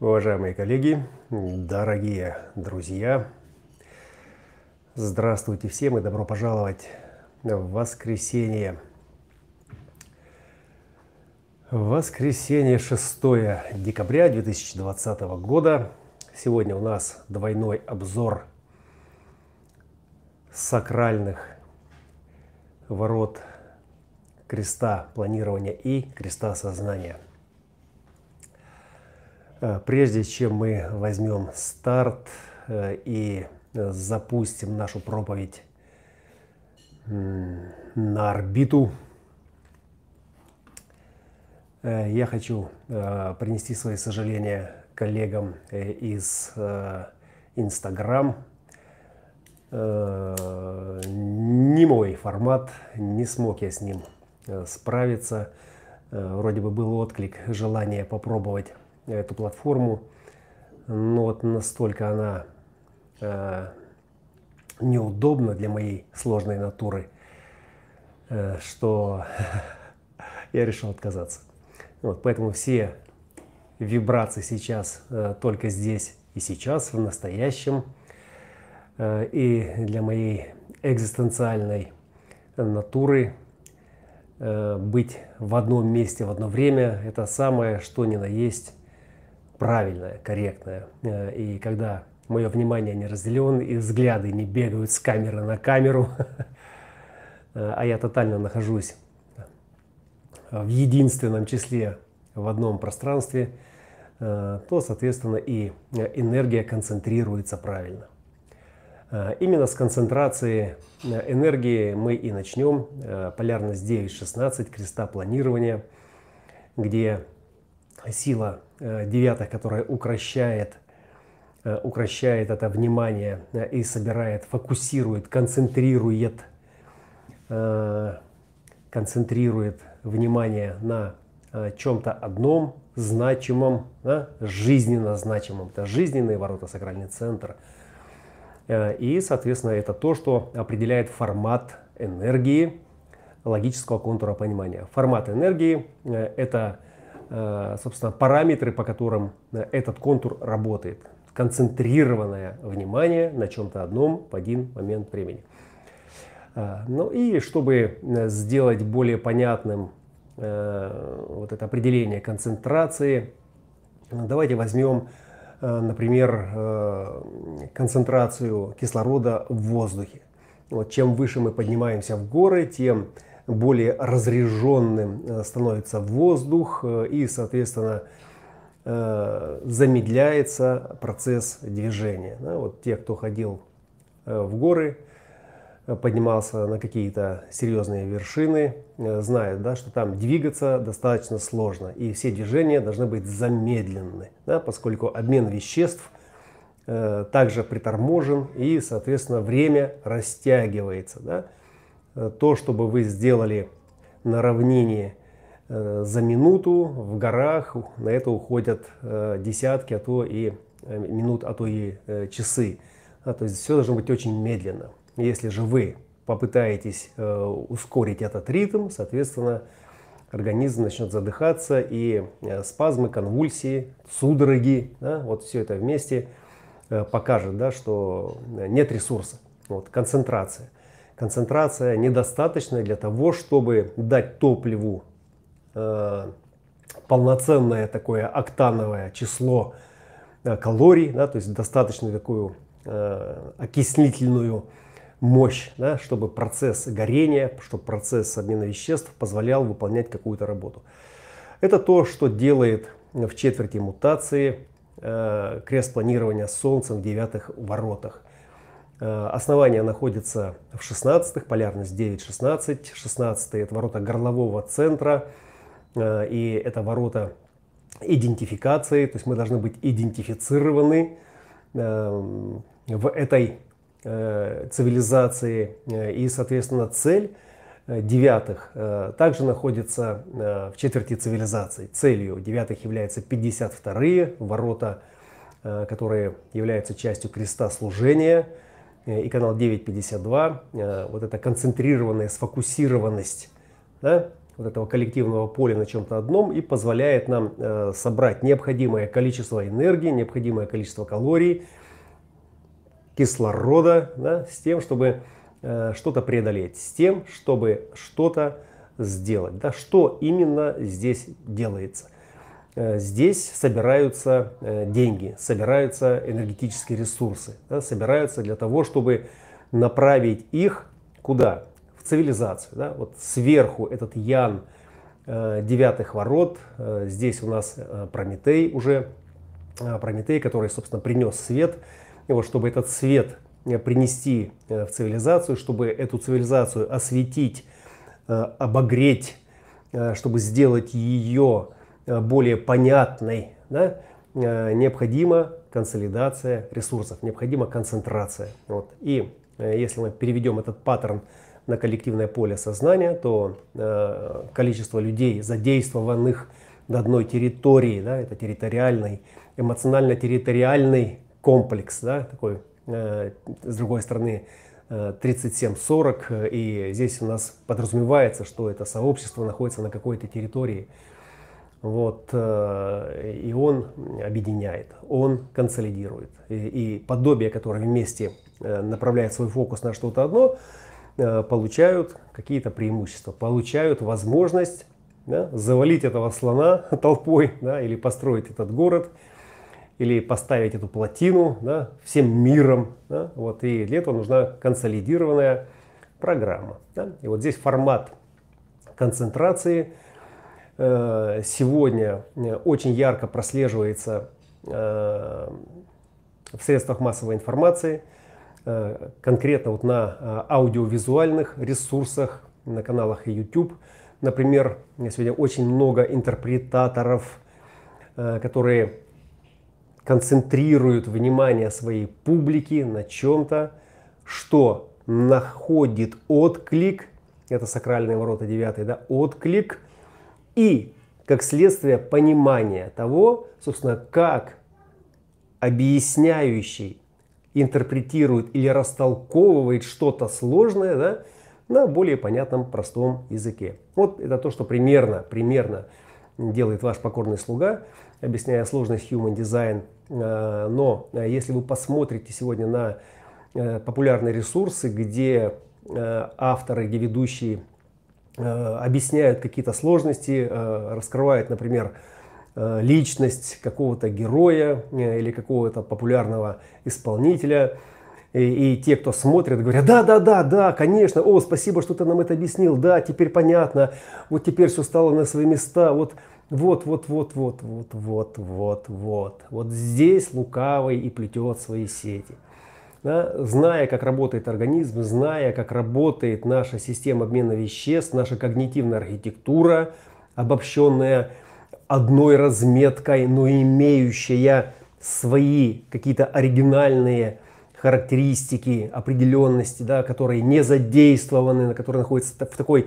Уважаемые коллеги, дорогие друзья, здравствуйте всем и добро пожаловать в воскресенье. Воскресенье 6 декабря 2020 года. Сегодня у нас двойной обзор сакральных ворот креста планирования и креста сознания. Э, прежде чем мы возьмем старт э, и запустим нашу проповедь на орбиту, э, я хочу принести свои сожаления коллегам из Инстаграм. Не мой формат, не смог я с ним справиться. Вроде бы был отклик, желание попробовать эту платформу. Но вот настолько она э, неудобна для моей сложной натуры, э, что я решил отказаться. Вот, поэтому все вибрации сейчас э, только здесь и сейчас, в настоящем. Э, и для моей экзистенциальной натуры э, быть в одном месте в одно время – это самое, что ни на есть правильное, корректное. Э, и когда мое внимание не разделено, и взгляды не бегают с камеры на камеру, а я тотально нахожусь в единственном числе в одном пространстве, э, то, соответственно, и энергия концентрируется правильно. Э, именно с концентрации энергии мы и начнем. Полярность 9.16, креста планирования, где сила э, девятых, которая укращает, э, укращает это внимание э, и собирает, фокусирует, концентрирует, концентрирует внимание на чем-то одном значимом, да, жизненно значимом. Это жизненные ворота, сакральный центр. И, соответственно, это то, что определяет формат энергии логического контура понимания. Формат энергии – это собственно, параметры, по которым э, этот контур работает. Концентрированное внимание на чем-то одном в один момент времени. Э, ну и чтобы сделать более понятным вот это определение концентрации, давайте возьмем, например, концентрацию кислорода в воздухе. Вот чем выше мы поднимаемся в горы, тем более разреженным э, становится воздух э, и, соответственно, э, замедляется процесс движения. Вот те, кто ходил в горы, поднимался на какие-то серьезные вершины, знают, да, что там двигаться достаточно сложно. И все движения должны быть замедлены, да, поскольку обмен веществ также приторможен и, соответственно, время растягивается. Да. Э, то, чтобы вы сделали на равнине э, за минуту в горах, на это уходят э, десятки, а то и минут, а то и часы. то есть все должно быть очень медленно. Если же вы попытаетесь ускорить этот ритм, соответственно, организм начнет задыхаться, и спазмы, конвульсии, судороги, да, вот все это вместе покажет, да, что нет ресурса, вот, концентрация концентрация недостаточная для того, чтобы дать топливу э, полноценное такое октановое число э, калорий, да, то есть достаточно такую э, окислительную мощь, да, чтобы процесс горения, чтобы процесс обмена веществ позволял выполнять какую-то работу. Это то, что делает в четверти мутации э, крест планирования Солнцем в девятых воротах. Э, основание находится в 16-х, полярность 9-16. 16 это ворота горлового центра, э, и это ворота идентификации, то есть мы должны быть идентифицированы э, в этой цивилизации. И, соответственно, цель девятых также находится в четверти цивилизации. Целью девятых являются 52-е ворота, которые являются частью креста служения – и канал 952, э, вот эта концентрированная сфокусированность да, вот этого коллективного поля на чем-то одном и позволяет нам э, собрать необходимое количество энергии, необходимое количество калорий, кислорода, да, с тем, чтобы э, что-то преодолеть, с тем, чтобы что-то сделать. Да, что именно здесь делается? Э, здесь собираются э, деньги, собираются энергетические ресурсы, да, собираются для того, чтобы направить их куда? В цивилизацию. Да? Вот сверху этот Ян э, девятых ворот, здесь у нас Прометей уже, Прометей, который, собственно, принес свет. И вот чтобы этот свет принести в цивилизацию, чтобы эту цивилизацию осветить, обогреть, чтобы сделать ее более понятной, да, э, необходима консолидация ресурсов, необходима концентрация. Вот. И э, если мы переведем этот паттерн на коллективное поле сознания, то количество людей, задействованных на одной территории, да, это территориальный, эмоционально-территориальный комплекс, да, такой, с другой стороны, 37-40, и здесь у нас подразумевается, что это сообщество находится на какой-то территории, вот, э, и он объединяет, он консолидирует. И, и подобие, которое вместе э, направляет свой фокус на что-то одно, э, получают какие-то преимущества, получают возможность да, завалить этого слона толпой, да, или построить этот город, или поставить эту плотину да, всем миром. Да, вот, и для этого нужна консолидированная программа. Да. И вот здесь формат концентрации – сегодня э, очень ярко прослеживается э, в средствах массовой информации, конкретно вот на аудиовизуальных ресурсах, на каналах YouTube. Например, сегодня очень много интерпретаторов, которые концентрируют внимание своей публики на чем-то, что находит отклик, это сакральные ворота 9, да, отклик – и, как следствие, понимания того, собственно, как объясняющий интерпретирует или растолковывает что-то сложное да, на более понятном, простом языке. Вот это то, что примерно, примерно делает ваш покорный слуга, объясняя сложность Human Design. Э, но э, если вы посмотрите сегодня на э, популярные ресурсы, где авторы, где ведущие объясняют какие-то сложности, э, раскрывают, например, э, личность какого-то героя или какого-то популярного исполнителя. И, и те, кто смотрит, говорят, да, да, да, да, конечно, о, спасибо, что ты нам это объяснил, да, теперь понятно, вот теперь все стало на свои места, вот, вот, вот, вот, вот, вот, вот, вот, вот, вот здесь лукавый и плетет свои сети да, зная, как работает организм, зная, как работает наша система обмена веществ, наша когнитивная архитектура, обобщенная одной разметкой, но имеющая свои какие-то оригинальные характеристики, определенности, да, которые не задействованы, которые находятся в такой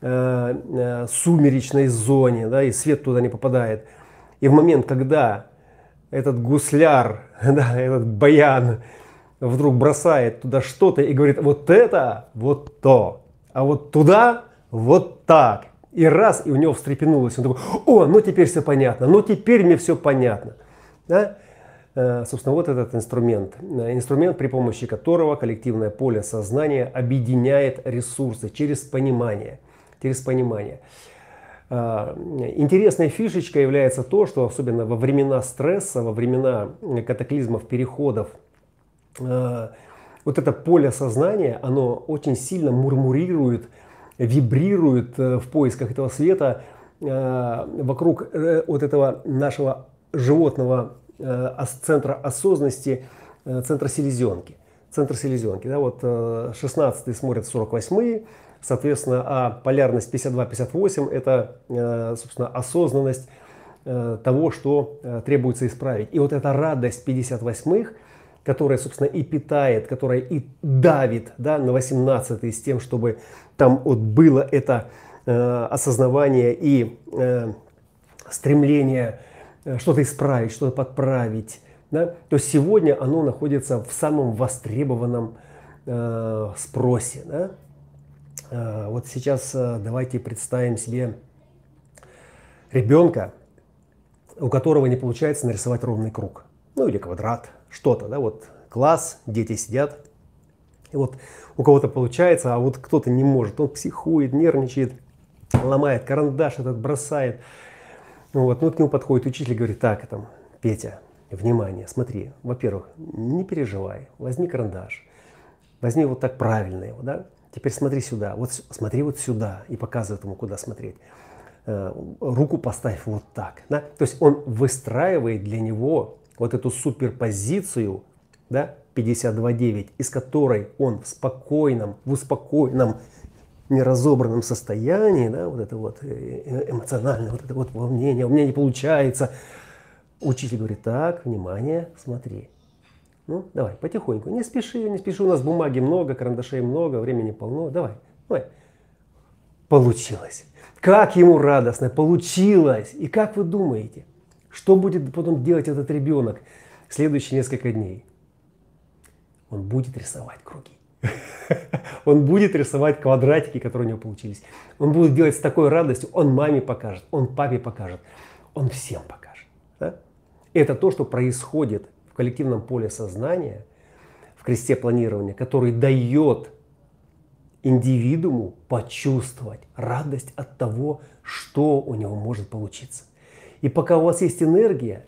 э, э, сумеречной зоне, да, и свет туда не попадает. И в момент, когда этот гусляр, да, этот баян вдруг бросает туда что-то и говорит, вот это, вот то, а вот туда, вот так. И раз, и у него встрепенулось, он такой, о, ну теперь все понятно, ну теперь мне все понятно. Да? Э, собственно, вот этот инструмент. Э, инструмент, при помощи которого коллективное поле сознания объединяет ресурсы через понимание. Через понимание. Э, интересной фишечкой является то, что особенно во времена стресса, во времена катаклизмов, переходов Э, вот это поле сознания, оно очень сильно мурмурирует, вибрирует э, в поисках этого света э, вокруг вот этого нашего животного центра осознанности, центра селезенки. Центр селезенки. Да, вот 16 смотрят 48 соответственно, а полярность 52-58 это, собственно, осознанность того, что требуется исправить. И вот эта радость 58-х – которая, собственно, и питает, которая и давит да, на 18 с тем, чтобы там вот было это э, осознавание и э, стремление э, что-то исправить, что-то подправить. Да? То сегодня оно находится в самом востребованном э, спросе. Да? А, вот сейчас а, давайте представим себе ребенка, у которого не получается нарисовать ровный круг, ну или квадрат, что-то, да, вот класс, дети сидят, и вот у кого-то получается, а вот кто-то не может, он психует, нервничает, ломает карандаш этот, бросает. Ну вот, ну к нему подходит учитель и говорит, так, там, Петя, внимание, смотри, во-первых, не переживай, возьми карандаш, возьми вот так правильно его, да, теперь смотри сюда, вот смотри вот сюда и показывает ему, куда смотреть. Э, руку поставь вот так. Да? То есть он выстраивает для него вот эту суперпозицию, да, 52.9, из которой он в спокойном, в успокоенном, неразобранном состоянии, да, вот это вот э, э, эмоциональное, вот это вот волнение, у меня не получается. Учитель говорит, так, внимание, смотри. Ну, давай, потихоньку, не спеши, не спеши, у нас бумаги много, карандашей много, времени полно, давай, давай. Получилось. Как ему радостно, получилось. И как вы думаете, что будет потом делать этот ребенок следующие несколько дней? Он будет рисовать круги. Он будет рисовать квадратики, которые у него получились. Он будет делать с такой радостью. Он маме покажет, он папе покажет, он всем покажет. Да? Это то, что происходит в коллективном поле сознания, в кресте планирования, который дает индивидууму почувствовать радость от того, что у него может получиться. И пока у вас есть энергия,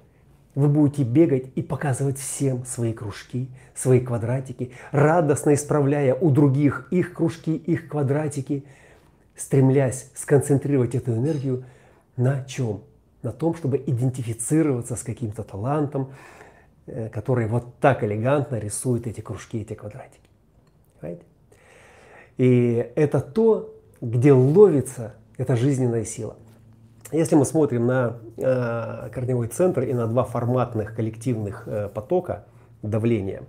вы будете бегать и показывать всем свои кружки, свои квадратики, радостно исправляя у других их кружки, их квадратики, стремлясь сконцентрировать эту энергию на чем? На том, чтобы идентифицироваться с каким-то талантом, э, который вот так элегантно рисует эти кружки, эти квадратики. Понимаете? И это то, где ловится эта жизненная сила. Если мы смотрим на э, корневой центр и на два форматных коллективных э, потока давления,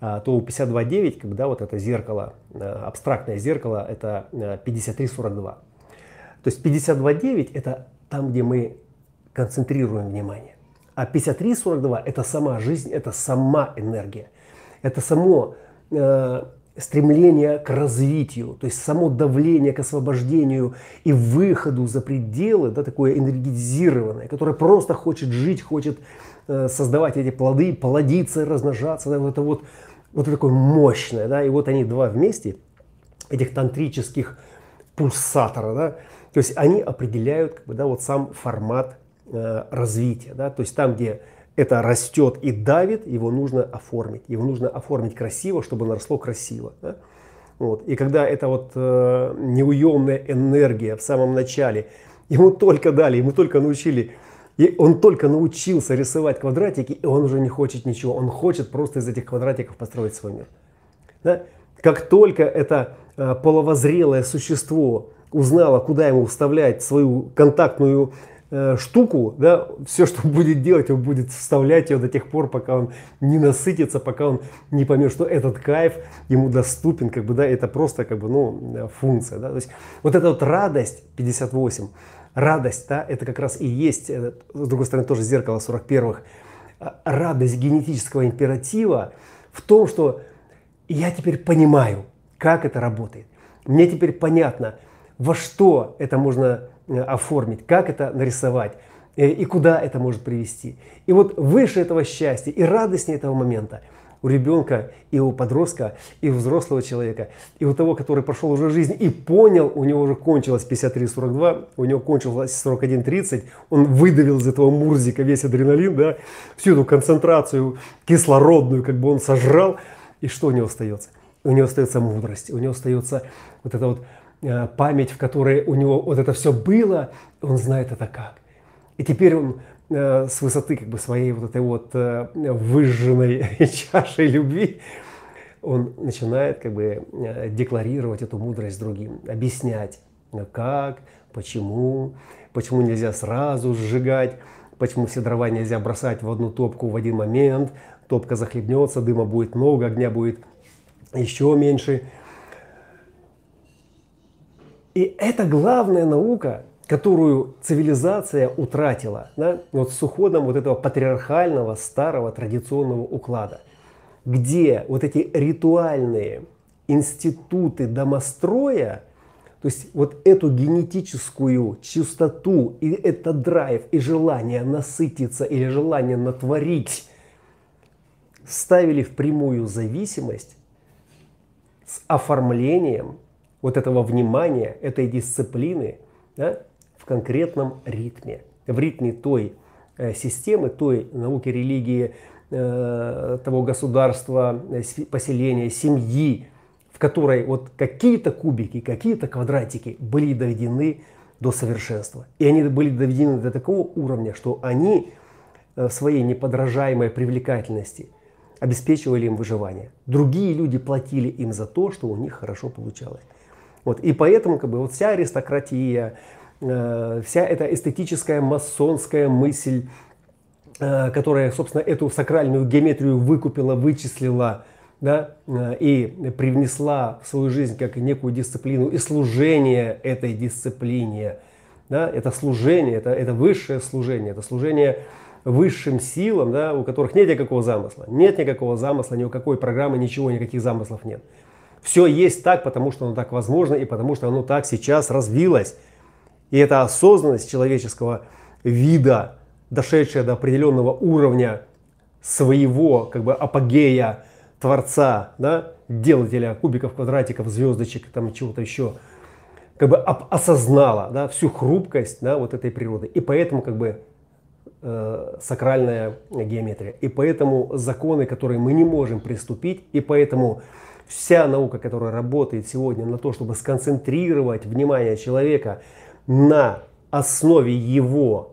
э, то у 52.9, когда вот это зеркало, э, абстрактное зеркало, это э, 53.42. То есть 52.9 это там, где мы концентрируем внимание. А 53.42 это сама жизнь, это сама энергия. Это само э, стремление к развитию, то есть само давление к освобождению и выходу за пределы, да, такое энергетизированное, которое просто хочет жить, хочет э, создавать эти плоды, плодиться, размножаться, да, вот это вот, вот такое мощное, да, и вот они два вместе, этих тантрических пульсаторов, да, то есть они определяют как бы, да, вот сам формат э, развития, да, то есть там, где это растет и давит, его нужно оформить. Его нужно оформить красиво, чтобы оно росло красиво. Да? Вот. И когда эта вот э, неуемная энергия в самом начале, ему только дали, ему только научили, и он только научился рисовать квадратики, и он уже не хочет ничего. Он хочет просто из этих квадратиков построить свой мир. Да? Как только это э, половозрелое существо узнало, куда ему вставлять свою контактную Э, штуку, да, все, что он будет делать, он будет вставлять ее до тех пор, пока он не насытится, пока он не поймет, что этот кайф ему доступен, как бы, да, это просто, как бы, ну, функция, да, то есть вот эта вот радость 58, радость, да, это как раз и есть, э, с другой стороны, тоже зеркало 41-х, а, радость генетического императива в том, что я теперь понимаю, как это работает. Мне теперь понятно, во что это можно Э, оформить, как это нарисовать э, и куда это может привести. И вот выше этого счастья и радостнее этого момента у ребенка и у подростка, и у взрослого человека, и у того, который прошел уже жизнь и понял, у него уже кончилось 53-42, у него кончилось 41-30, он выдавил из этого мурзика весь адреналин, да, всю эту концентрацию кислородную, как бы он сожрал, и что у него остается? У него остается мудрость, у него остается вот это вот память, в которой у него вот это все было, он знает это как. И теперь он э, с высоты как бы своей вот этой вот э, выжженной чашей любви, он начинает как бы декларировать эту мудрость другим, объяснять, как, почему, почему нельзя сразу сжигать, почему все дрова нельзя бросать в одну топку в один момент, топка захлебнется, дыма будет много, огня будет еще меньше – и это главная наука, которую цивилизация утратила да, вот с уходом вот этого патриархального старого традиционного уклада, где вот эти ритуальные институты домостроя, то есть вот эту генетическую чистоту и это драйв и желание насытиться или желание натворить ставили в прямую зависимость с оформлением вот этого внимания, этой дисциплины да, в конкретном ритме, в ритме той э, системы, той науки, религии, э, того государства, э, поселения, семьи, в которой вот какие-то кубики, какие-то квадратики были доведены до совершенства. И они были доведены до такого уровня, что они в своей неподражаемой привлекательности обеспечивали им выживание. Другие люди платили им за то, что у них хорошо получалось. Вот. И поэтому как бы, вот вся аристократия, э, вся эта эстетическая масонская мысль, э, которая, собственно, эту сакральную геометрию выкупила, вычислила, да, э, и привнесла в свою жизнь как некую дисциплину и служение этой дисциплине. Да, это служение, это, это высшее служение, это служение высшим силам, да, у которых нет никакого замысла. Нет никакого замысла, ни у какой программы, ничего, никаких замыслов нет. Все есть так, потому что оно так возможно и потому что оно так сейчас развилось. И эта осознанность человеческого вида, дошедшая до определенного уровня своего как бы апогея Творца, да, делателя кубиков, квадратиков, звездочек, там чего-то еще, как бы осознала да, всю хрупкость да, вот этой природы. И поэтому как бы э, сакральная геометрия. И поэтому законы, которые мы не можем приступить, и поэтому вся наука, которая работает сегодня на то, чтобы сконцентрировать внимание человека на основе его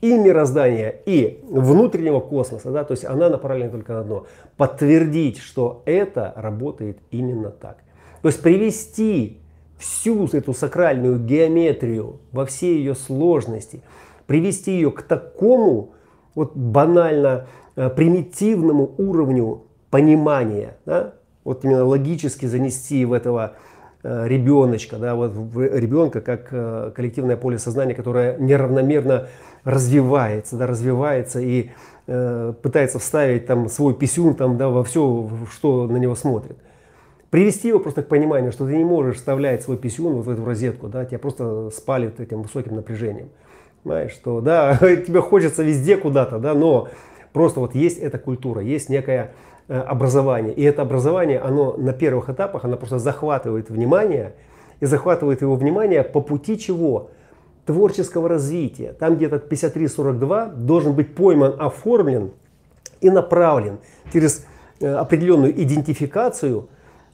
и мироздания, и внутреннего космоса, да, то есть она направлена только на одно, подтвердить, что это работает именно так. То есть привести всю эту сакральную геометрию во всей ее сложности, привести ее к такому вот банально э, примитивному уровню понимания, да, вот именно логически занести в этого э, ребеночка, да, вот ребенка как э, коллективное поле сознания, которое неравномерно развивается, да, развивается и э, пытается вставить там свой писюн там, да, во все, что на него смотрит. Привести его просто к пониманию, что ты не можешь вставлять свой писюн вот в эту розетку, да, тебя просто спалит этим высоким напряжением. Знаешь, что да, тебе хочется везде куда-то, да, но просто вот есть эта культура, есть некая образование. И это образование, оно на первых этапах, оно просто захватывает внимание, и захватывает его внимание по пути чего? Творческого развития. Там где-то 53-42 должен быть пойман, оформлен и направлен через э, определенную идентификацию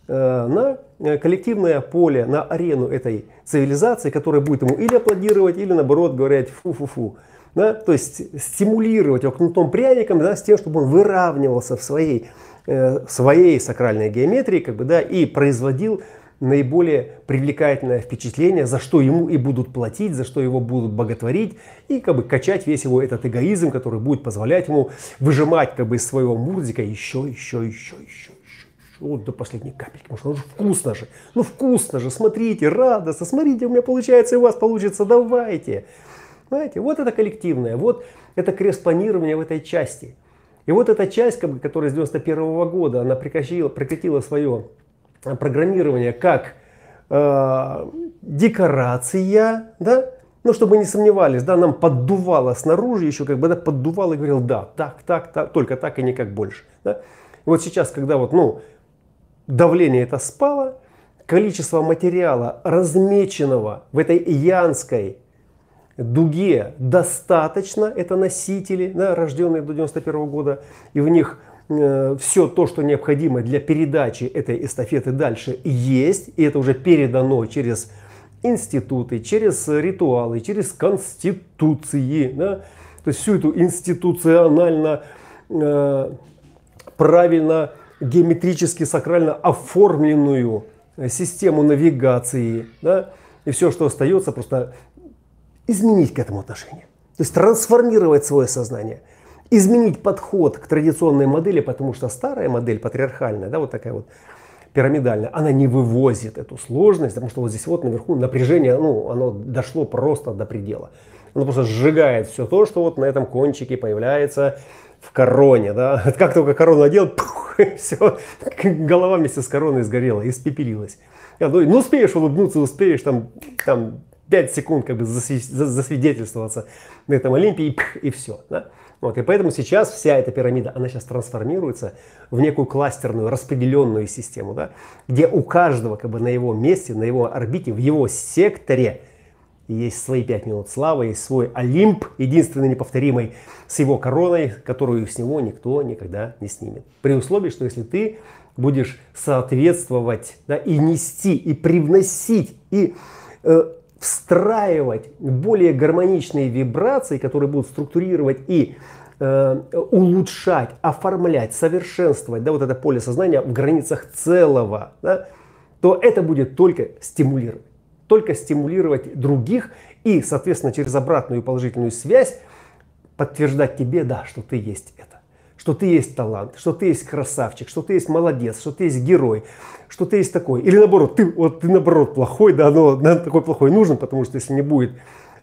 э, на коллективное поле, на арену этой цивилизации, которая будет ему или аплодировать, или наоборот говорить фу-фу-фу. Да? То есть стимулировать его кнутом пряником да, с тем, чтобы он выравнивался в своей Э, своей сакральной геометрии как бы, да, и производил наиболее привлекательное впечатление, за что ему и будут платить, за что его будут боготворить, и как бы качать весь его этот эгоизм, который будет позволять ему выжимать как бы из своего мурзика еще, еще, еще, еще, еще, вот до последней капельки, потому что ну вкусно же, ну вкусно же, смотрите, радостно, смотрите, у меня получается, и у вас получится, давайте. Знаете, вот это коллективное, вот это крест-планирование в этой части – и вот эта часть, как бы, которая с 91 -го года, она прекратила, прекратила свое э, программирование как э, декорация, да, ну, чтобы не сомневались, да, нам поддувало снаружи еще, как бы, да, поддувало и говорил, да, так, так, так, только так и никак больше. Да. И вот сейчас, когда вот, ну, давление это спало, количество материала, размеченного в этой янской дуге достаточно, это носители, да, рожденные до 91 года, и в них э, все то, что необходимо для передачи этой эстафеты дальше есть, и это уже передано через институты, через ритуалы, через конституции, да, то есть всю эту институционально э, правильно геометрически сакрально оформленную систему навигации, да, и все, что остается, просто изменить к этому отношение. То есть трансформировать свое сознание, изменить подход к традиционной модели, потому что старая модель, патриархальная, да, вот такая вот пирамидальная, она не вывозит эту сложность, потому что вот здесь вот наверху напряжение, ну, оно дошло просто до предела. Оно просто сжигает все то, что вот на этом кончике появляется в короне, да. Как только корону одел, пух, все, голова вместе с короной сгорела, испепелилась. Я думаю, ну успеешь улыбнуться, успеешь там, там 5 секунд как бы засвидетельствоваться на этом Олимпе и, и все. Да? Вот, и поэтому сейчас вся эта пирамида, она сейчас трансформируется в некую кластерную, распределенную систему, да, где у каждого как бы на его месте, на его орбите, в его секторе есть свои пять минут славы, есть свой Олимп, единственный неповторимый, с его короной, которую с него никто никогда не снимет. При условии, что если ты будешь соответствовать да, и нести, и привносить, и э, встраивать более гармоничные вибрации, которые будут структурировать и э, улучшать, оформлять, совершенствовать да, вот это поле сознания в границах целого, да, то это будет только стимулировать. Только стимулировать других и, соответственно, через обратную положительную связь подтверждать тебе, да, что ты есть это что ты есть талант, что ты есть красавчик, что ты есть молодец, что ты есть герой, что ты есть такой. Или наоборот, ты, вот, ты наоборот плохой, да, но нам такой плохой нужен, потому что если не будет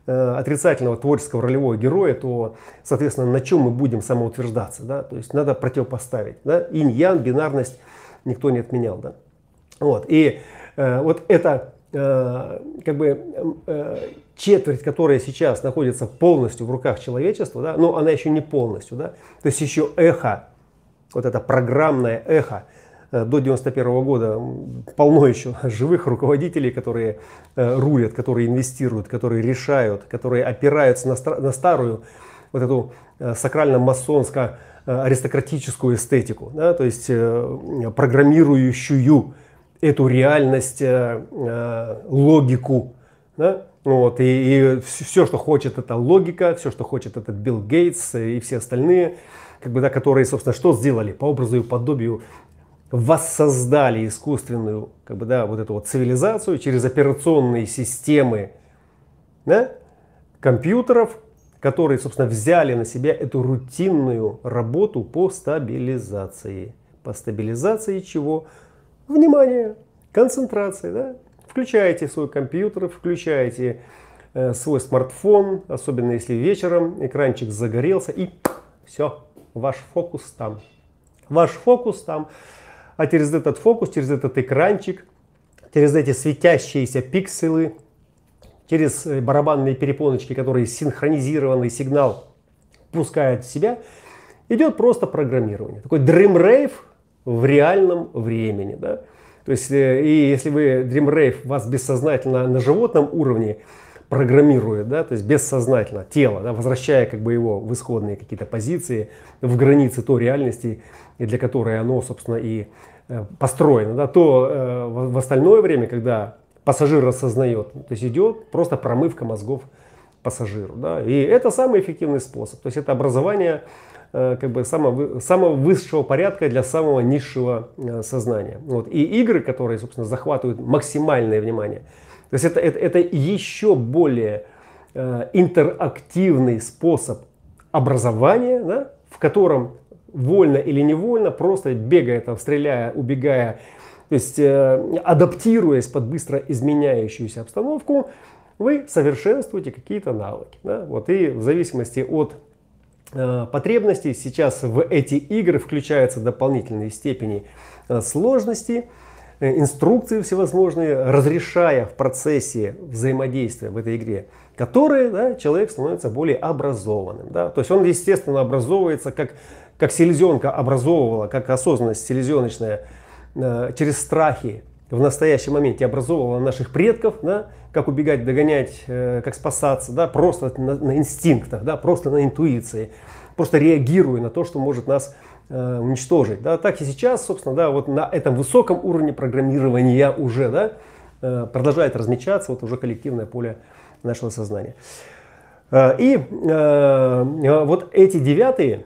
э, отрицательного творческого ролевого героя, то, соответственно, на чем мы будем самоутверждаться, да, то есть надо противопоставить, да, инь-ян, бинарность никто не отменял, да. Вот, и э, вот это как бы э, четверть, которая сейчас находится полностью в руках человечества, да, но она еще не полностью, да, то есть еще эхо, вот это программное эхо, э, до 91 года полно еще живых руководителей, которые э, рулят, которые инвестируют, которые решают, которые опираются на, на старую вот эту э, сакрально-масонско-аристократическую эстетику, да, то есть программирующую эту реальность, логику, да, вот, и, и все, что хочет, это логика, все, что хочет, это Билл Гейтс и все остальные, как бы, да, которые, собственно, что сделали? По образу и подобию воссоздали искусственную, как бы, да, вот эту вот цивилизацию через операционные системы да, компьютеров, которые, собственно, взяли на себя эту рутинную работу по стабилизации. По стабилизации чего? Внимание, концентрации, да? Включаете свой компьютер, включаете э, свой смартфон, особенно если вечером экранчик загорелся и все, ваш фокус там. Ваш фокус там. А через этот фокус, через этот экранчик, через эти светящиеся пикселы, через э, барабанные перепоночки, которые синхронизированный сигнал пускают в себя, идет просто программирование. Такой Rave в реальном времени. Да? То есть, э, и если вы Dream Rave вас бессознательно на животном уровне программирует, да, то есть бессознательно тело, да, возвращая как бы его в исходные какие-то позиции, в границы той реальности, для которой оно, собственно, и э, построено, да, то э, в остальное время, когда пассажир осознает, то есть идет просто промывка мозгов пассажиру. Да, и это самый эффективный способ. То есть это образование как бы самого, самого высшего порядка для самого низшего э, сознания. Вот. И игры, которые, собственно, захватывают максимальное внимание. То есть это, это, это еще более э, интерактивный способ образования, да, в котором вольно или невольно, просто бегая, там, стреляя, убегая, то есть э, адаптируясь под быстро изменяющуюся обстановку, вы совершенствуете какие-то навыки. Да? Вот, и в зависимости от Э, потребностей. Сейчас в эти игры включаются дополнительные степени э, сложности, э, инструкции всевозможные, разрешая в процессе взаимодействия в этой игре, которые да, человек становится более образованным. Да? То есть он, естественно, образовывается, как, как селезенка образовывала, как осознанность селезеночная через страхи в настоящем моменте образовывала наших предков, да, как убегать, догонять, э, как спасаться, да, просто на, на инстинктах, да, просто на интуиции, просто реагируя на то, что может нас э, уничтожить. Да. Так и сейчас, собственно, да, вот на этом высоком уровне программирования уже да, э, продолжает размечаться вот уже коллективное поле нашего сознания. И вот эти девятые,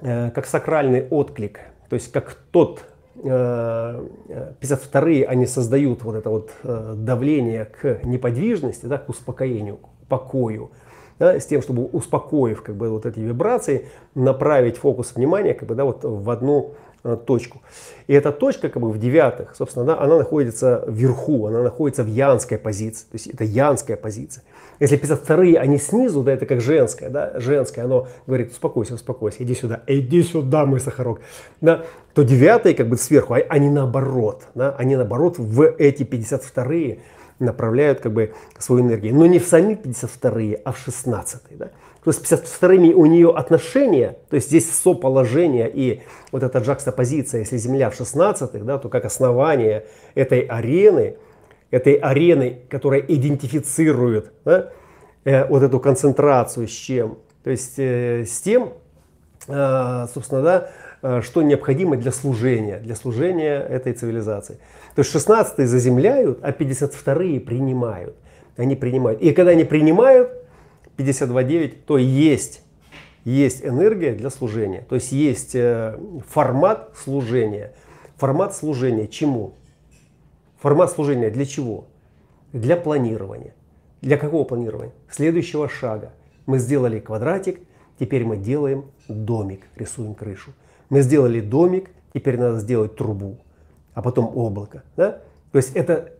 как сакральный отклик, то есть как тот 52-е, э, они создают вот это вот э, давление к неподвижности, да, к успокоению, к покою, да, с тем, чтобы успокоив как бы вот эти вибрации, направить фокус внимания как бы, да, вот в одну э, точку. И эта точка как бы в девятых, собственно, да, она находится вверху, она находится в янской позиции. То есть это янская позиция. Если 52-е, они снизу, да, это как женское, да, женское, оно говорит, успокойся, успокойся, иди сюда, иди сюда, мой сахарок, да, то девятые как бы сверху, а, они наоборот, да, они наоборот в эти 52-е направляют как бы свою энергию. Но не в сами 52-е, а в 16-е, да. То есть 52-ми у нее отношения, то есть здесь соположение и вот эта джакстопозиция, если Земля в 16-х, да, то как основание этой арены, этой арены, которая идентифицирует да, э, вот эту концентрацию с чем? То есть э, с тем, э, собственно, да, что необходимо для служения, для служения этой цивилизации. То есть 16-е заземляют, а 52-е принимают. Они принимают. И когда они принимают 52.9, то есть, есть энергия для служения. То есть есть э, формат служения. Формат служения чему? Формат служения для чего? Для планирования. Для какого планирования? Следующего шага. Мы сделали квадратик, теперь мы делаем домик, рисуем крышу. Мы сделали домик, теперь надо сделать трубу, а потом облако. Да? То есть это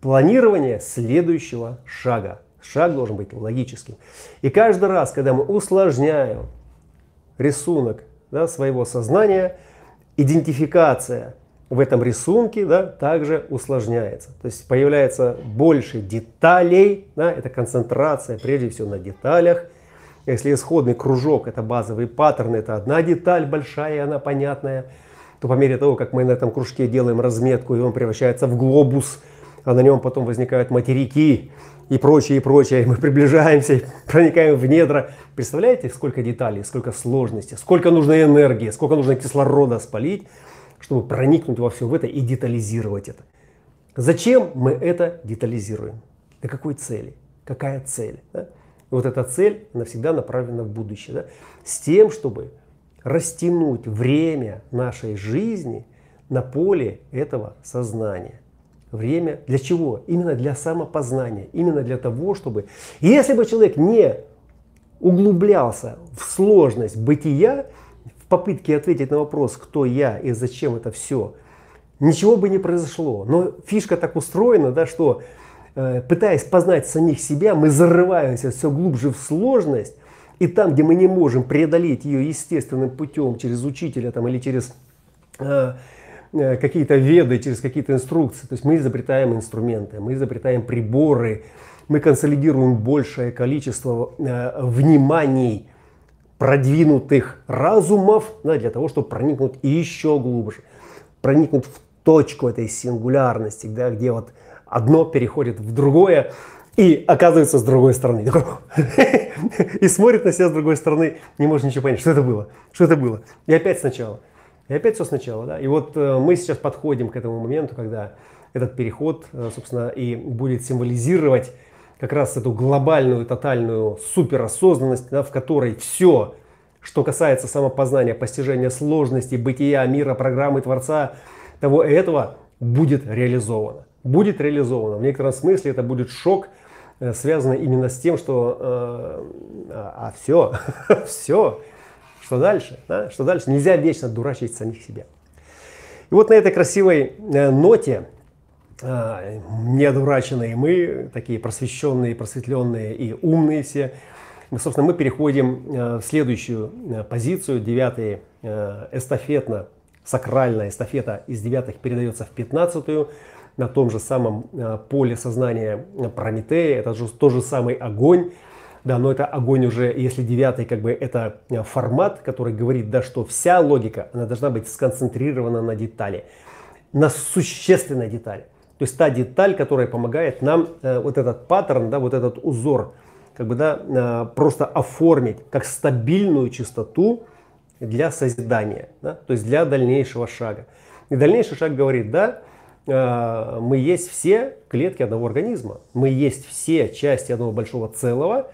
планирование следующего шага. Шаг должен быть логическим. И каждый раз, когда мы усложняем рисунок да, своего сознания, идентификация в этом рисунке да, также усложняется. То есть появляется больше деталей, да, это концентрация прежде всего на деталях. Если исходный кружок это базовый паттерн, это одна деталь большая, она понятная, то по мере того, как мы на этом кружке делаем разметку, и он превращается в глобус, а на нем потом возникают материки и прочее, и прочее, мы приближаемся, проникаем в недра. Представляете, сколько деталей, сколько сложностей, сколько нужно энергии, сколько нужно кислорода спалить, чтобы проникнуть во все в это и детализировать это. Зачем мы это детализируем? Для какой цели? Какая цель? Да? И вот эта цель, она всегда направлена в будущее. Да? С тем, чтобы растянуть время нашей жизни на поле этого сознания. Время для чего? Именно для самопознания. Именно для того, чтобы... Если бы человек не углублялся в сложность бытия, попытке ответить на вопрос, кто я и зачем это все, ничего бы не произошло. Но фишка так устроена, да, что э, пытаясь познать самих себя, мы зарываемся все глубже в сложность, и там, где мы не можем преодолеть ее естественным путем через учителя там, или через э, какие-то веды, через какие-то инструкции, то есть мы изобретаем инструменты, мы изобретаем приборы, мы консолидируем большее количество э, вниманий, продвинутых разумов да, для того, чтобы проникнуть еще глубже, проникнуть в точку этой сингулярности, да, где вот одно переходит в другое и оказывается с другой стороны. И смотрит на себя с другой стороны, не может ничего понять, что это было, что это было. И опять сначала. И опять все сначала. Да? И вот э, мы сейчас подходим к этому моменту, когда этот переход, э, собственно, и будет символизировать как раз эту глобальную, тотальную суперосознанность, да, в которой все, что касается самопознания, постижения сложности, бытия, мира, программы Творца, того и этого будет реализовано. Будет реализовано. В некотором смысле это будет шок, э, связанный именно с тем, что э, а, а все, все, что дальше, да? что дальше? Нельзя вечно дурачить самих себя. И вот на этой красивой э, ноте а, неодураченные мы, такие просвещенные, просветленные и умные все, мы, собственно, мы переходим э, в следующую э, позицию, девятый э, эстафетно, сакральная эстафета из девятых передается в пятнадцатую, на том же самом поле сознания Прометея, это же тот же самый огонь, да, но это огонь уже, если девятый, как бы это формат, который говорит, да, что вся логика, она должна быть сконцентрирована на детали, на существенной детали. То есть та деталь, которая помогает нам э, вот этот паттерн, да, вот этот узор, как бы, да, э, просто оформить как стабильную частоту для созидания, да, то есть для дальнейшего шага. И дальнейший шаг говорит, да, э, мы есть все клетки одного организма, мы есть все части одного большого целого,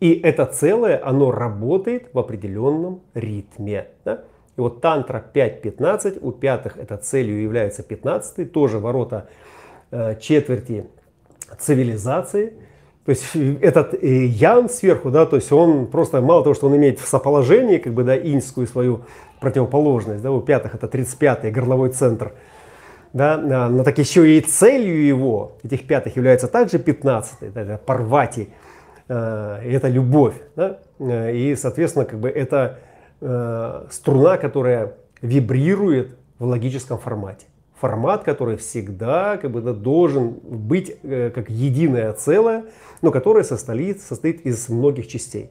и это целое, оно работает в определенном ритме. Да? И вот тантра 5-15, у пятых это целью является 15, тоже ворота Э, четверти цивилизации. То есть этот э, ян сверху, да, то есть он просто мало того, что он имеет в соположении, как бы, да, иньскую свою противоположность, да, у пятых это 35-й горловой центр, да, но так еще и целью его, этих пятых, является также 15-й, да, это парвати, это любовь, да, э, и, соответственно, как бы это э, струна, которая вибрирует в логическом формате. Формат, который всегда как бы, должен быть э, как единое целое, но которое состоит, состоит из многих частей.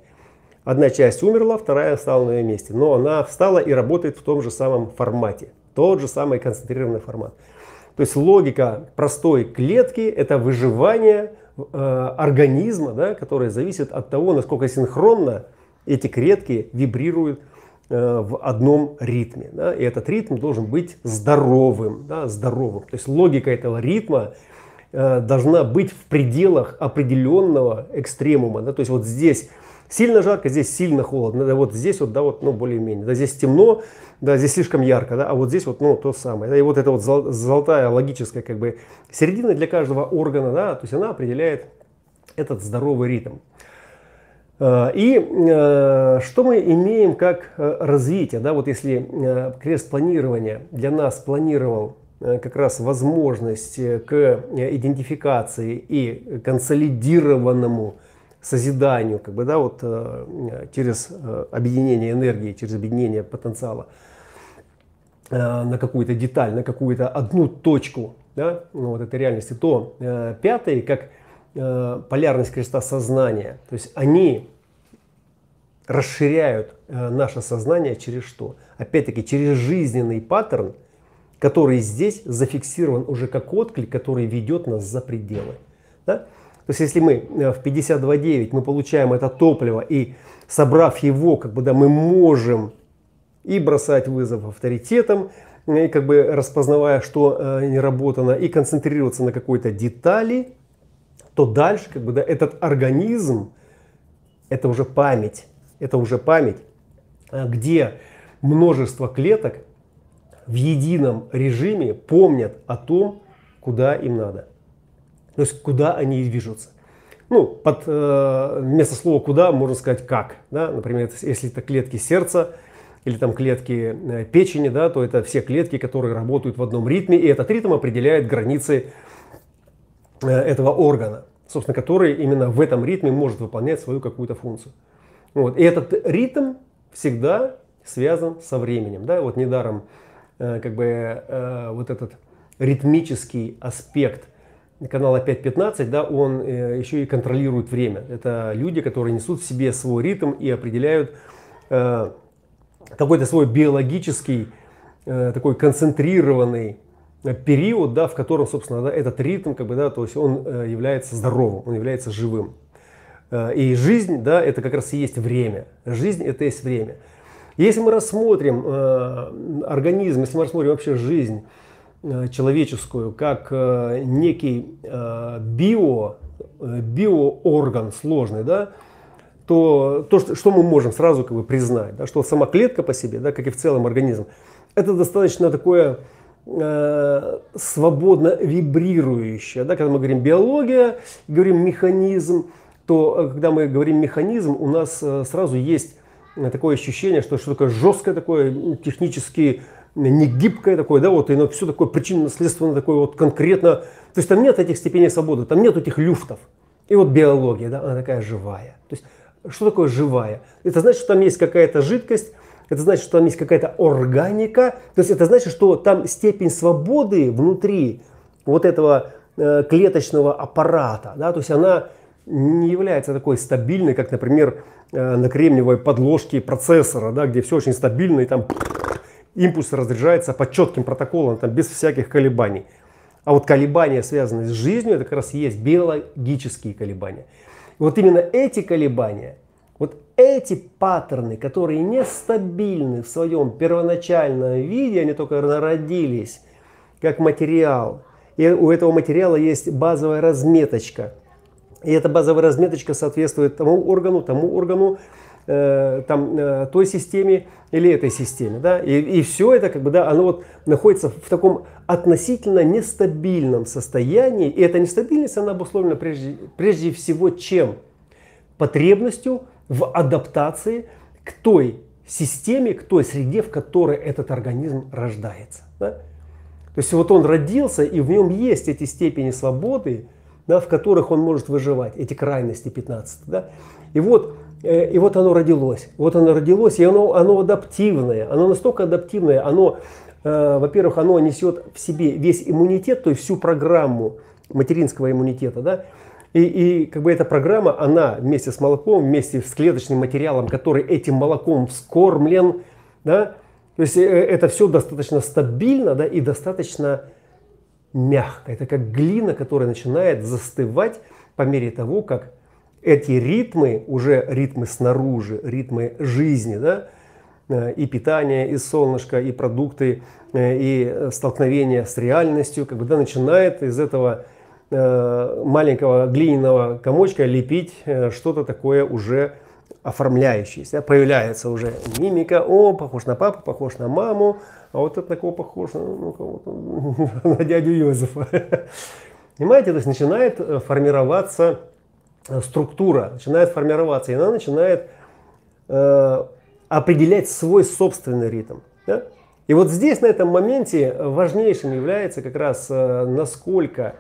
Одна часть умерла, вторая стала на ее месте. Но она встала и работает в том же самом формате. Тот же самый концентрированный формат. То есть логика простой клетки – это выживание э, организма, да, которое зависит от того, насколько синхронно эти клетки вибрируют Э, в одном ритме. Да? И этот ритм должен быть здоровым. Да? здоровым. То есть логика этого ритма э, должна быть в пределах определенного экстремума. Да? То есть вот здесь сильно жарко, здесь сильно холодно. Да? Вот здесь вот, да, вот, ну, более-менее. Да? Здесь темно, да, здесь слишком ярко, да? а вот здесь вот ну, то самое. Да? И вот эта вот золотая логическая как бы середина для каждого органа, да? то есть она определяет этот здоровый ритм. Э, и э, что мы имеем как э, развитие? Да, вот если крест планирования для нас планировал как раз возможность к идентификации и консолидированному созиданию, как бы, да, вот через объединение энергии, через объединение потенциала на какую-то деталь, на какую-то одну точку да, ну, вот этой реальности, то пятый, как Э, полярность креста сознания. То есть они расширяют э, наше сознание через что? Опять-таки через жизненный паттерн, который здесь зафиксирован уже как отклик, который ведет нас за пределы. Да? То есть если мы э, в 52.9 мы получаем это топливо и собрав его, как бы, да, мы можем и бросать вызов авторитетам, и как бы распознавая, что э, не работано, и концентрироваться на какой-то детали, то дальше как бы, да, этот организм, это уже память, это уже память, а, где множество клеток в едином режиме помнят о том, куда им надо. То есть куда они движутся. Ну, под э, вместо слова куда можно сказать как. Да? Например, если это клетки сердца или там клетки э, печени, да, то это все клетки, которые работают в одном ритме, и этот ритм определяет границы э, этого органа собственно, который именно в этом ритме может выполнять свою какую-то функцию. Вот. И этот ритм всегда связан со временем. Да? Вот недаром как бы, вот этот ритмический аспект канала 5.15, да, он э, еще и контролирует время. Это люди, которые несут в себе свой ритм и определяют э, какой-то свой биологический, э, такой концентрированный период, да, в котором, собственно, да, этот ритм, как бы, да, то есть он э, является здоровым, он является живым. Э, и жизнь, да, это как раз и есть время. Жизнь это есть время. Если мы рассмотрим э, организм, если мы рассмотрим вообще жизнь э, человеческую как э, некий э, био, э, биоорган сложный, да, то, то что, что мы можем сразу как бы признать, да, что сама клетка по себе, да, как и в целом организм, это достаточно такое Э, свободно вибрирующая. Да? Когда мы говорим биология, говорим механизм, то э, когда мы говорим механизм, у нас э, сразу есть такое ощущение, что что такое жесткое такое, технически не гибкое такое, да, вот, и все такое причинно-следственно такое вот конкретно. То есть там нет этих степеней свободы, там нет этих люфтов. И вот биология, да, она такая живая. То есть что такое живая? Это значит, что там есть какая-то жидкость, это значит, что там есть какая-то органика, то есть это значит, что там степень свободы внутри вот этого э, клеточного аппарата, да, то есть она не является такой стабильной, как, например, э, на кремниевой подложке процессора, да, где все очень стабильно и там импульс разряжается по четким протоколам, там, без всяких колебаний. А вот колебания, связанные с жизнью, это как раз и есть биологические колебания. И вот именно эти колебания – вот эти паттерны, которые нестабильны в своем первоначальном виде, они только народились как материал. И у этого материала есть базовая разметочка. И эта базовая разметочка соответствует тому органу, тому органу, э, там, э, той системе или этой системе. Да? И, и все это как бы, да, оно вот находится в таком относительно нестабильном состоянии. И эта нестабильность, она обусловлена прежде, прежде всего чем? Потребностью в адаптации к той системе, к той среде, в которой этот организм рождается. Да? То есть вот он родился, и в нем есть эти степени свободы, да, в которых он может выживать, эти крайности 15. Да? И, вот, и вот оно родилось. Вот оно родилось, и оно, оно адаптивное. Оно настолько адаптивное, оно, э, во-первых, оно несет в себе весь иммунитет, то есть всю программу материнского иммунитета. Да? И, и как бы эта программа, она вместе с молоком, вместе с клеточным материалом, который этим молоком вскормлен, да, то есть э, это все достаточно стабильно да, и достаточно мягко. Это как глина, которая начинает застывать по мере того, как эти ритмы, уже ритмы снаружи, ритмы жизни, да, э, и питание, и солнышко, и продукты, э, и столкновение с реальностью, как бы, да, начинает из этого Э, маленького глиняного комочка лепить э, что-то такое уже оформляющееся. Появляется уже мимика, о, похож на папу, похож на маму, а вот это такого похож ну, ну на дядю Йозефа. Понимаете, то есть начинает э, формироваться структура, начинает формироваться, и она начинает э, определять свой собственный ритм. Да? И вот здесь, на этом моменте, важнейшим является как раз э, насколько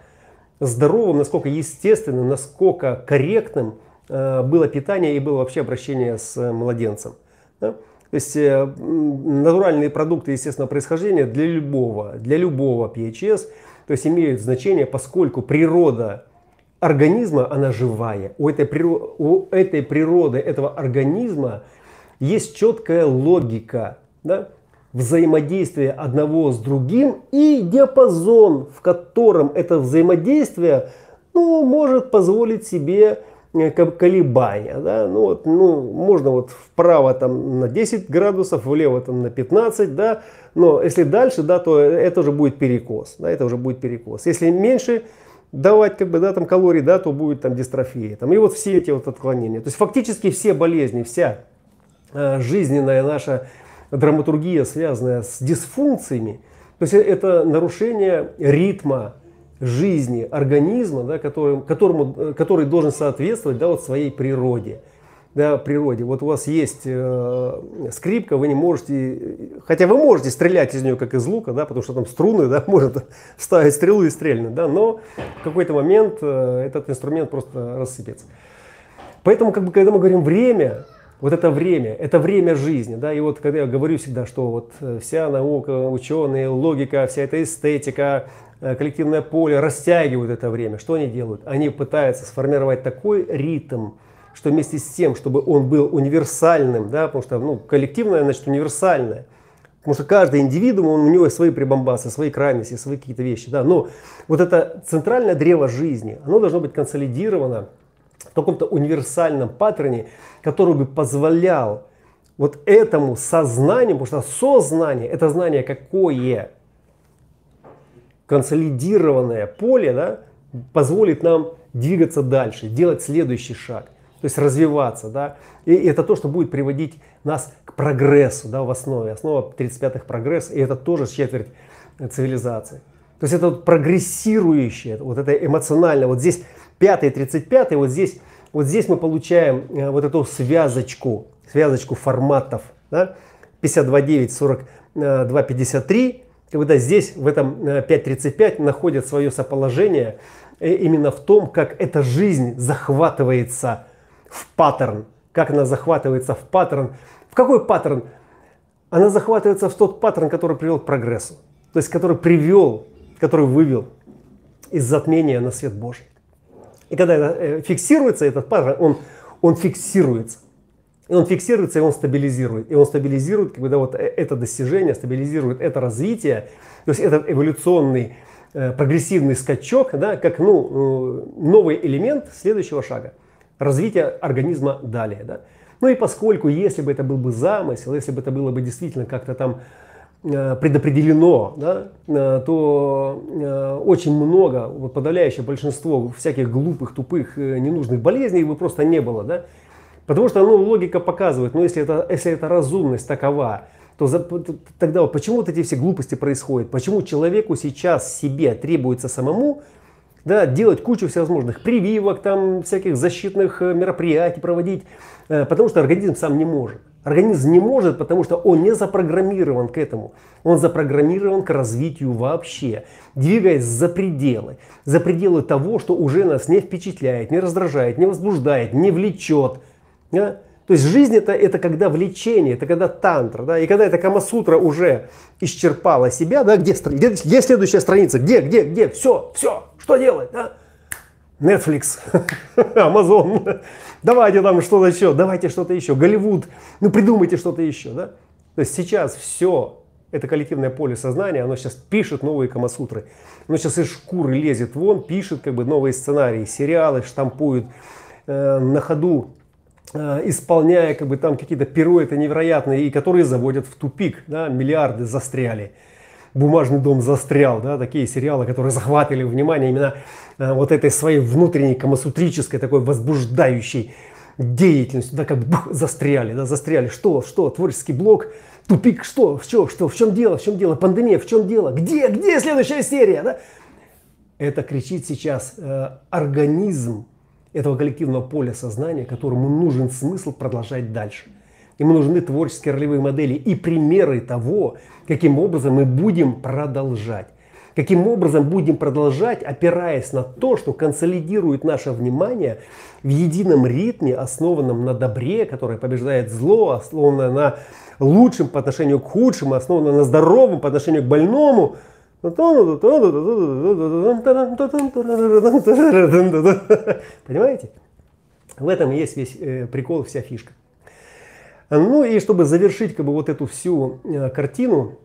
здоровым, насколько естественным, насколько корректным э, было питание и было вообще обращение с э, младенцем. Да? То есть э, натуральные продукты естественного происхождения для любого, для любого PHS то есть имеют значение, поскольку природа организма, она живая. У этой, у этой природы, этого организма есть четкая логика. Да? взаимодействие одного с другим и диапазон, в котором это взаимодействие ну, может позволить себе э, колебания. Да? Ну, вот, ну, можно вот вправо там, на 10 градусов, влево там, на 15, да? но если дальше, да, то это уже будет перекос. Да? Это уже будет перекос. Если меньше давать как бы, да, там, калорий, да, то будет там дистрофия. Там, и вот все эти вот отклонения. То есть фактически все болезни, вся э, жизненная наша драматургия, связанная с дисфункциями, то есть это нарушение ритма жизни организма, да, который, которому, который должен соответствовать да, вот своей природе. Да, природе. Вот у вас есть э, скрипка, вы не можете, хотя вы можете стрелять из нее как из лука, да, потому что там струны, да, может ставить стрелу и стрельнуть, да, но в какой-то момент э, этот инструмент просто рассыпется. Поэтому, как бы, когда мы говорим время, вот это время, это время жизни, да, и вот когда я говорю всегда, что вот э, вся наука, ученые, логика, вся эта эстетика, э, коллективное поле растягивают это время, что они делают? Они пытаются сформировать такой ритм, что вместе с тем, чтобы он был универсальным, да, потому что ну, коллективное, значит, универсальное, потому что каждый индивидуум, он, у него свои прибамбасы, свои крайности, свои какие-то вещи, да, но вот это центральное древо жизни, оно должно быть консолидировано в каком-то универсальном паттерне, который бы позволял вот этому сознанию, потому что сознание, это знание какое? Консолидированное поле, да, позволит нам двигаться дальше, делать следующий шаг, то есть развиваться, да, и это то, что будет приводить нас к прогрессу, да, в основе, основа 35-х прогресс, и это тоже четверть цивилизации. То есть это вот прогрессирующее, вот это эмоционально, вот здесь 5 35 вот здесь, вот здесь мы получаем э, вот эту связочку, связочку форматов. Да? 52.9, 42.53. Когда здесь, в этом 5.35, э, находят свое соположение э, именно в том, как эта жизнь захватывается в паттерн. Как она захватывается в паттерн. В какой паттерн? Она захватывается в тот паттерн, который привел к прогрессу. То есть, который привел, который вывел из затмения на свет Божий. И когда э, фиксируется этот паттерн, он, он фиксируется. И он фиксируется, и он стабилизирует. И он стабилизирует когда вот э, это достижение, стабилизирует это развитие. То есть этот эволюционный э, прогрессивный скачок, да, как ну, новый элемент следующего шага. Развитие организма далее. Да. Ну и поскольку, если бы это был бы замысел, если бы это было бы действительно как-то там Э, предопределено, да, э, то э, очень много, вот подавляющее большинство всяких глупых, тупых, ненужных болезней бы просто не было. Да? Потому что ну, логика показывает, ну если это, если это разумность такова, то за, тогда почему вот эти все глупости происходят? Почему человеку сейчас себе требуется самому да, делать кучу всевозможных прививок, там, всяких защитных э, мероприятий проводить, э, потому что организм сам не может. Организм не может, потому что он не запрограммирован к этому. Он запрограммирован к развитию вообще, двигаясь за пределы. За пределы того, что уже нас не впечатляет, не раздражает, не возбуждает, не влечет. Да? То есть жизнь это, это когда влечение, это когда тантра. Да? И когда эта камасутра уже исчерпала себя, да, где, где, где следующая страница, где, где, где, все, все, что делать? Да? Netflix, Amazon, давайте там что-то еще, давайте что-то еще, Голливуд, ну придумайте что-то еще. Да? То есть сейчас все, это коллективное поле сознания, оно сейчас пишет новые камасутры. Оно сейчас из шкуры лезет вон, пишет как бы новые сценарии, сериалы штампует, э, на ходу исполняя как бы там какие-то пируэты невероятные, и которые заводят в тупик, да, миллиарды застряли. Бумажный дом застрял, да, такие сериалы, которые захватывали внимание именно э, вот этой своей внутренней камасутрической такой возбуждающей деятельностью, да, как бух, застряли, да, застряли. Что, что, творческий блок, тупик, что, что, что, в чем дело, в чем дело, пандемия, в чем дело, где, где следующая серия, да? Это кричит сейчас э, организм этого коллективного поля сознания, которому нужен смысл продолжать дальше. Ему нужны творческие ролевые модели и примеры того, каким образом мы будем продолжать. Каким образом будем продолжать, опираясь на то, что консолидирует наше внимание в едином ритме, основанном на добре, которое побеждает зло, основанное на лучшем по отношению к худшему, основанное на здоровом по отношению к больному. Понимаете? В этом есть весь э, прикол, вся фишка. Ну и чтобы завершить как бы вот эту всю э, картину,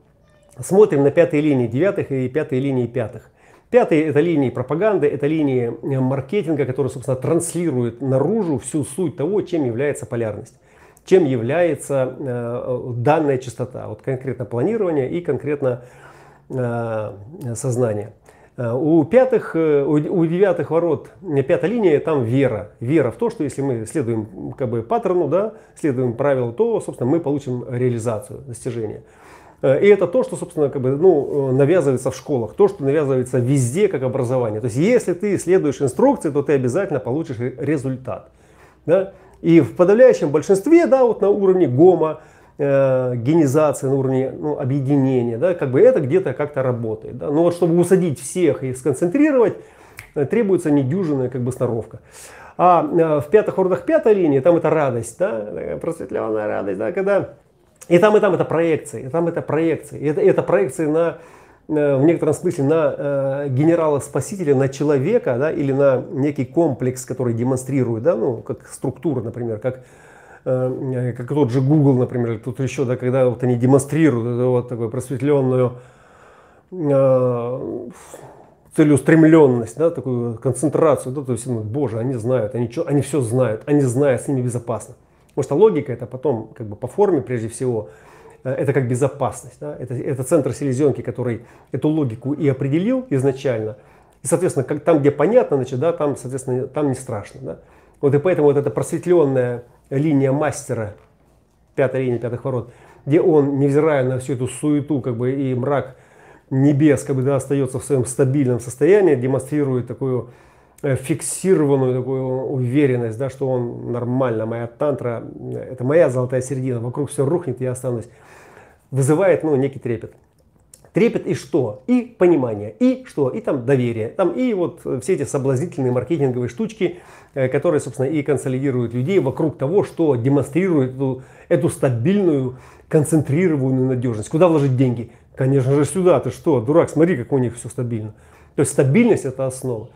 смотрим на пятые линии девятых и пятые линии пятых. Пятые – это линии пропаганды, это линии э, маркетинга, которые, собственно, транслируют наружу всю суть того, чем является полярность, чем является э, данная частота, вот конкретно планирование и конкретно э, сознание. Э, у пятых, э, у девятых ворот, э, пятая линия, там вера. Вера в то, что если мы следуем как бы паттерну, да, следуем правилу, то, собственно, мы получим реализацию, достижение. И это то, что, собственно, как бы, ну, навязывается в школах, то, что навязывается везде как образование. То есть, если ты следуешь инструкции, то ты обязательно получишь результат. Да? И в подавляющем большинстве, да, вот на уровне ГОМа, э, генизация на уровне ну, объединения, да, как бы это где-то как-то работает. Да. Но вот чтобы усадить всех и сконцентрировать, э, требуется недюжинная как бы сноровка. А э, в пятых ордах пятой линии, там это радость, да, просветленная радость, да, когда и там, и там это проекции, и там это проекции. И это, это проекции на, э, в некотором смысле на генерала-спасителя, на человека, да, или на некий комплекс, который демонстрирует, да, ну, как структура, например, как как тот же Google, например, тут еще, да, когда вот они демонстрируют эту вот такую просветленную э, целеустремленность, да, такую концентрацию, да, то есть, ну, боже, они знают, они, что, они все знают, они знают, с ними безопасно. Потому что логика это потом, как бы по форме прежде всего, э, это как безопасность. Да? Это, это центр селезенки, который эту логику и определил изначально. И, соответственно, как, там, где понятно, значит, да, там, соответственно, там не страшно. Да? Вот и поэтому вот эта просветленная линия мастера, пятая линия пятых ворот, где он, невзирая на всю эту суету как бы, и мрак небес, как бы, да, остается в своем стабильном состоянии, демонстрирует такую э, фиксированную такую уверенность, да, что он нормально, моя тантра, это моя золотая середина, вокруг все рухнет, я останусь, вызывает ну, некий трепет. Трепет и что? И понимание. И что? И там доверие. Там и вот все эти соблазнительные маркетинговые штучки, э, которые, собственно, и консолидируют людей вокруг того, что демонстрирует эту, эту стабильную, концентрированную надежность. Куда вложить деньги? Конечно же сюда. Ты что, дурак, смотри, как у них все стабильно. То есть стабильность это основа.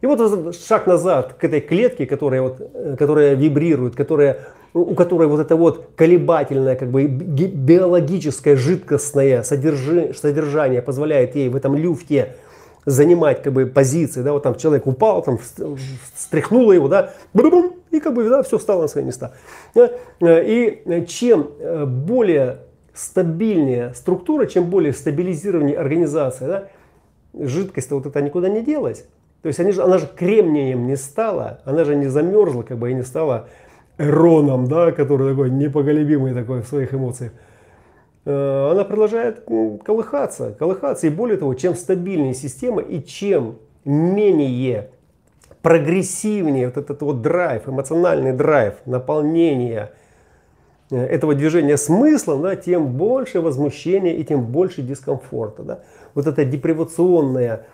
И вот шаг назад к этой клетке, которая, вот, э, которая вибрирует, которая у которой вот это вот колебательное, как бы биологическое жидкостное содержи, содержание позволяет ей в этом люфте занимать как бы позиции, да, вот там человек упал, там встряхнуло его, да, и как бы, да, все встало на свои места. И чем э, более стабильнее структура, чем более стабилизированнее организация, да, жидкость вот это никуда не делась. То есть они же, она же кремнием не стала, она же не замерзла, как бы и не стала Эроном, да, который такой непоколебимый такой в своих эмоциях, э, она продолжает колыхаться, колыхаться. И более того, чем стабильнее система и чем менее прогрессивнее вот этот вот драйв, эмоциональный драйв, наполнение э, этого движения смыслом, да, тем больше возмущения и тем больше дискомфорта. Да. Вот эта депривационная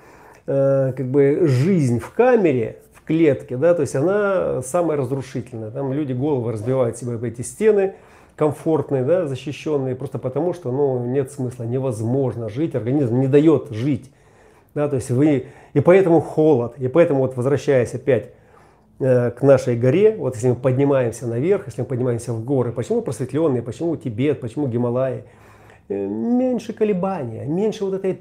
э, как бы жизнь в камере, в клетке, да, то есть она самая разрушительная. Там люди головы разбивают себе об эти стены, комфортные, да, защищенные, просто потому что ну, нет смысла, невозможно жить, организм не дает жить. Да, то есть вы, и поэтому холод, и поэтому вот возвращаясь опять э, к нашей горе, вот если мы поднимаемся наверх, если мы поднимаемся в горы, почему просветленные, почему Тибет, почему Гималаи, э, меньше колебания, меньше вот этой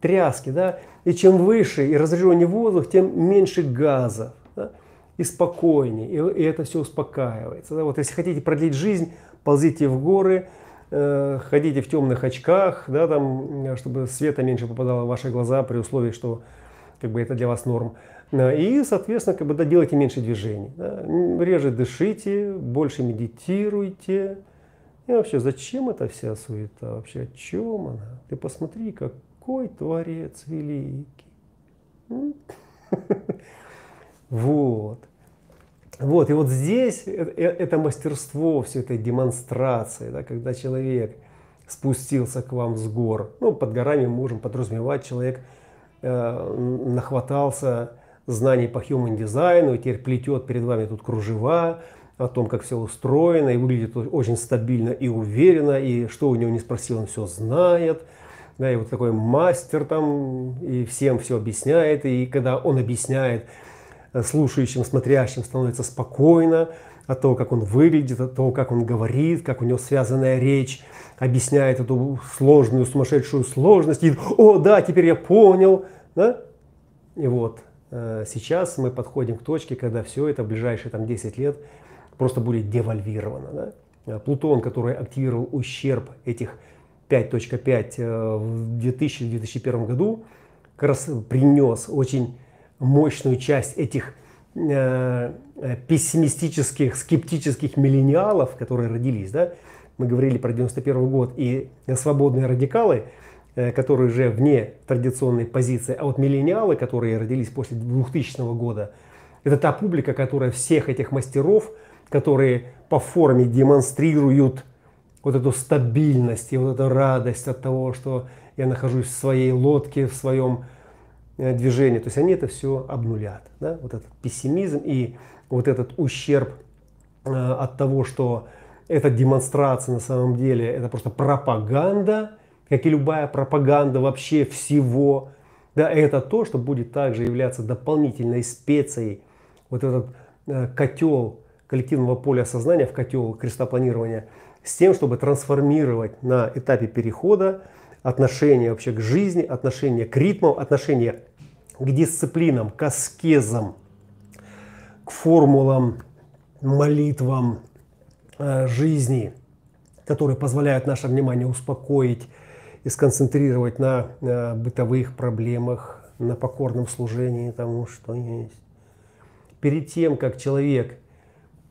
тряски, да, и чем выше и разреженнее воздух, тем меньше газов, да, и спокойнее, и, и это все успокаивается. Да. Вот если хотите продлить жизнь, ползите в горы, Э, ходите в темных очках, да, там, чтобы света меньше попадало в ваши глаза при условии, что как бы это для вас норм. Э, и, соответственно, как бы, да, делайте меньше движений. Да. Реже дышите, больше медитируйте. И вообще, зачем эта вся суета? Вообще, о чем она? Ты посмотри, какой Творец великий. Вот. Вот, и вот здесь это, э, это мастерство все этой демонстрации, да, когда человек спустился к вам с гор. Ну, под горами мы можем подразумевать, человек э, нахватался знаний по human дизайну, и теперь плетет перед вами тут кружева, о том, как все устроено, и выглядит очень стабильно и уверенно, и что у него не спросил, он все знает. Да, и вот такой мастер там, и всем все объясняет, и когда он объясняет, Э, слушающим, смотрящим становится спокойно от того, как он выглядит, от того, как он говорит, как у него связанная речь, объясняет эту сложную, сумасшедшую сложность. И, О, да, теперь я понял. Да? И вот э, сейчас мы подходим к точке, когда все это в ближайшие там, 10 лет просто будет девальвировано. Да? Э, Плутон, который активировал ущерб этих 5.5 в 2000-2001 году, как раз принес очень мощную часть этих э, э, пессимистических, скептических миллениалов, которые родились, да, мы говорили про 91 год, и свободные радикалы, э, которые уже вне традиционной позиции, а вот миллениалы, которые родились после 2000 года, это та публика, которая всех этих мастеров, которые по форме демонстрируют вот эту стабильность и вот эту радость от того, что я нахожусь в своей лодке, в своем Э, движения, то есть они это все обнулят. Да? Вот этот пессимизм и вот этот ущерб э, от того, что эта демонстрация на самом деле это просто пропаганда, как и любая пропаганда вообще всего. Да, это то, что будет также являться дополнительной специей, вот этот э, котел коллективного поля сознания в котел крестопланирования, с тем, чтобы трансформировать на этапе перехода отношение вообще к жизни, отношение к ритмам, отношение к дисциплинам, к аскезам, к формулам, молитвам э, жизни, которые позволяют наше внимание успокоить и сконцентрировать на э, бытовых проблемах, на покорном служении тому, что есть. Перед тем, как человек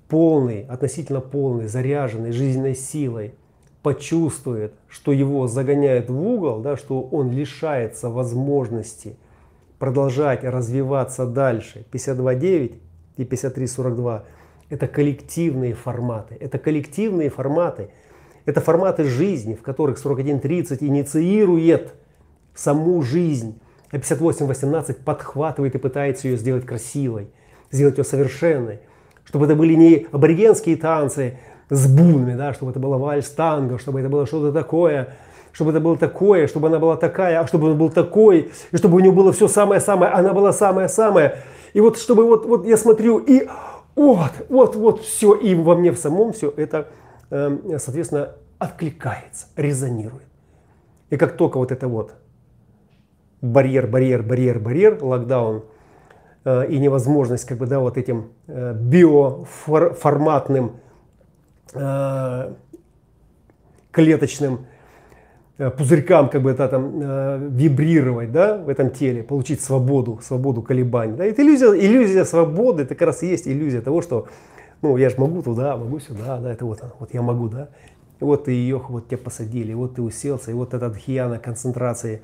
полный, относительно полный, заряженный жизненной силой, почувствует, что его загоняют в угол, да, что он лишается возможности – продолжать развиваться дальше. 52.9 и 53.42 – это коллективные форматы. Это коллективные форматы. Это форматы жизни, в которых 41.30 инициирует саму жизнь. А 58.18 подхватывает и пытается ее сделать красивой, сделать ее совершенной. Чтобы это были не аборигенские танцы с бунами, да, чтобы это было вальс-танго, чтобы это было что-то такое – чтобы это было такое, чтобы она была такая, а чтобы он был такой, и чтобы у него было все самое-самое, она была самая-самая. И вот чтобы вот, вот я смотрю, и вот, вот, вот все, и во мне в самом все это, эм, соответственно, откликается, резонирует. И как только вот это вот барьер, барьер, барьер, барьер, локдаун и невозможность как бы, да, вот этим э, биоформатным э, клеточным Э, пузырькам как бы это там э, вибрировать да, в этом теле, получить свободу, свободу колебаний. Да. Это иллюзия, иллюзия свободы, это как раз и есть иллюзия того, что Ну, я же могу туда, могу сюда, да, это вот, вот я могу, да. И вот ты ее, вот тебя посадили, вот ты уселся, и вот эта дхьяна концентрации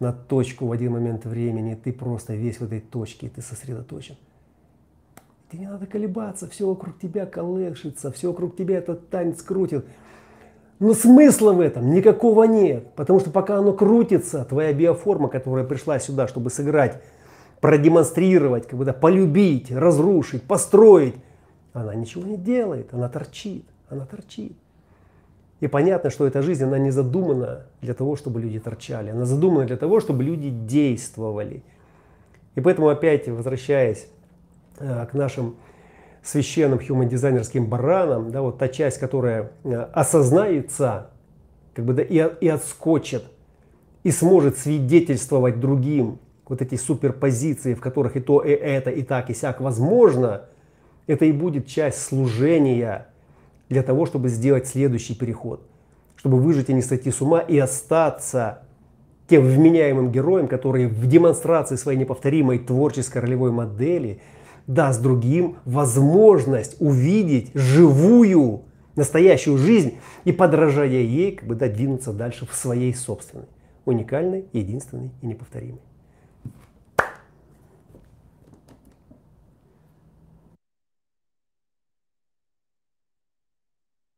на точку в один момент времени, ты просто весь в этой точке, ты сосредоточен. Тебе не надо колебаться, все вокруг тебя колышется, все вокруг тебя этот танец крутит. Но смысла в этом никакого нет, потому что пока оно крутится, твоя биоформа, которая пришла сюда, чтобы сыграть, продемонстрировать, как бы, да, полюбить, разрушить, построить, она ничего не делает, она торчит, она торчит. И понятно, что эта жизнь, она не задумана для того, чтобы люди торчали. Она задумана для того, чтобы люди действовали. И поэтому опять, возвращаясь э, к нашим священным human-дизайнерским баранам, да, вот та часть, которая э, осознается как бы, да, и, и отскочит, и сможет свидетельствовать другим вот эти суперпозиции, в которых и то, и это, и так, и сяк возможно, это и будет часть служения для того, чтобы сделать следующий переход, чтобы выжить и не сойти с ума и остаться тем вменяемым героем, который в демонстрации своей неповторимой творческой ролевой модели даст другим возможность увидеть живую, настоящую жизнь и, подражая ей, как бы додвинуться дальше в своей собственной, уникальной, единственной и неповторимой.